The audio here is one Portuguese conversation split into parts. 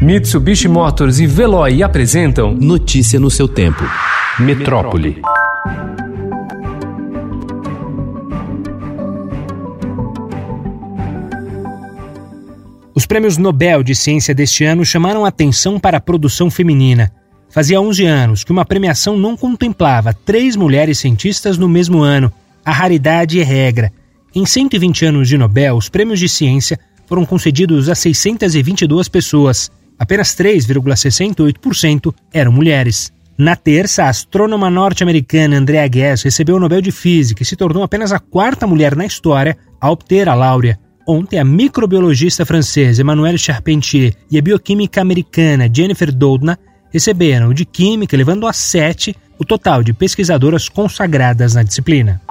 Mitsubishi Motors e Veloy apresentam Notícia no seu tempo. Metrópole. Os prêmios Nobel de Ciência deste ano chamaram atenção para a produção feminina. Fazia 11 anos que uma premiação não contemplava três mulheres cientistas no mesmo ano. A raridade é regra. Em 120 anos de Nobel, os prêmios de ciência foram concedidos a 622 pessoas. Apenas 3,68% eram mulheres. Na terça, a astrônoma norte-americana Andrea Ghez recebeu o Nobel de Física e se tornou apenas a quarta mulher na história a obter a láurea. Ontem, a microbiologista francesa Emmanuelle Charpentier e a bioquímica americana Jennifer Doudna receberam o de Química, levando a sete o total de pesquisadoras consagradas na disciplina.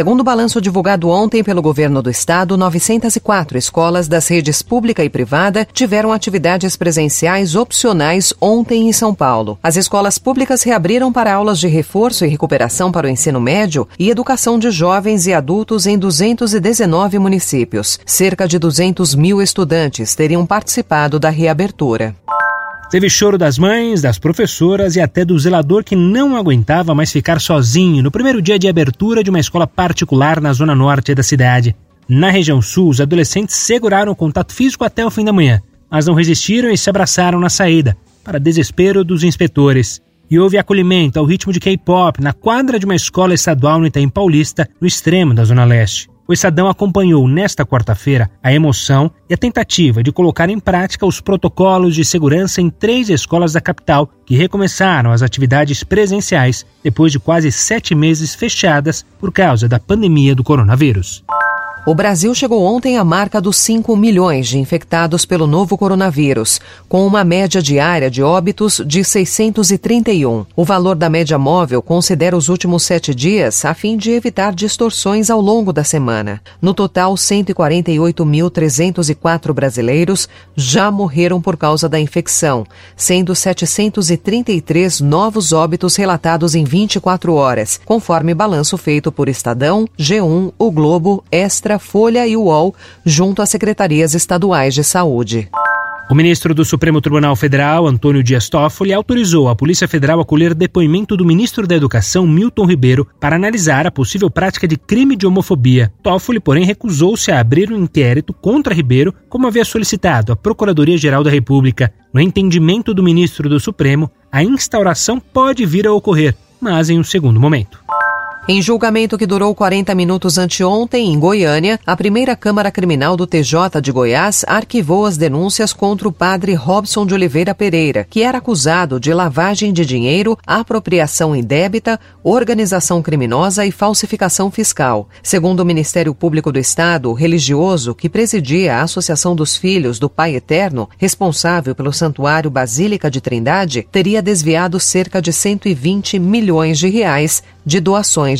Segundo o balanço divulgado ontem pelo governo do estado, 904 escolas das redes pública e privada tiveram atividades presenciais opcionais ontem em São Paulo. As escolas públicas reabriram para aulas de reforço e recuperação para o ensino médio e educação de jovens e adultos em 219 municípios. Cerca de 200 mil estudantes teriam participado da reabertura. Teve choro das mães, das professoras e até do zelador que não aguentava mais ficar sozinho no primeiro dia de abertura de uma escola particular na zona norte da cidade. Na região sul, os adolescentes seguraram o contato físico até o fim da manhã, mas não resistiram e se abraçaram na saída, para desespero dos inspetores. E houve acolhimento ao ritmo de K-pop na quadra de uma escola estadual no Itaim Paulista, no extremo da Zona Leste. O Estadão acompanhou nesta quarta-feira a emoção e a tentativa de colocar em prática os protocolos de segurança em três escolas da capital que recomeçaram as atividades presenciais depois de quase sete meses fechadas por causa da pandemia do coronavírus. O Brasil chegou ontem à marca dos 5 milhões de infectados pelo novo coronavírus, com uma média diária de óbitos de 631. O valor da média móvel considera os últimos sete dias a fim de evitar distorções ao longo da semana. No total, 148.304 brasileiros já morreram por causa da infecção, sendo 733 novos óbitos relatados em 24 horas, conforme balanço feito por Estadão, G1, O Globo, Extra Folha e UOL, junto às secretarias estaduais de saúde. O ministro do Supremo Tribunal Federal, Antônio Dias Toffoli, autorizou a Polícia Federal a colher depoimento do ministro da Educação, Milton Ribeiro, para analisar a possível prática de crime de homofobia. Toffoli, porém, recusou-se a abrir um inquérito contra Ribeiro, como havia solicitado a Procuradoria-Geral da República. No entendimento do ministro do Supremo, a instauração pode vir a ocorrer, mas em um segundo momento. Em julgamento que durou 40 minutos anteontem, em Goiânia, a primeira Câmara Criminal do TJ de Goiás arquivou as denúncias contra o padre Robson de Oliveira Pereira, que era acusado de lavagem de dinheiro, apropriação indébita, organização criminosa e falsificação fiscal. Segundo o Ministério Público do Estado, o religioso que presidia a Associação dos Filhos do Pai Eterno, responsável pelo Santuário Basílica de Trindade, teria desviado cerca de 120 milhões de reais de doações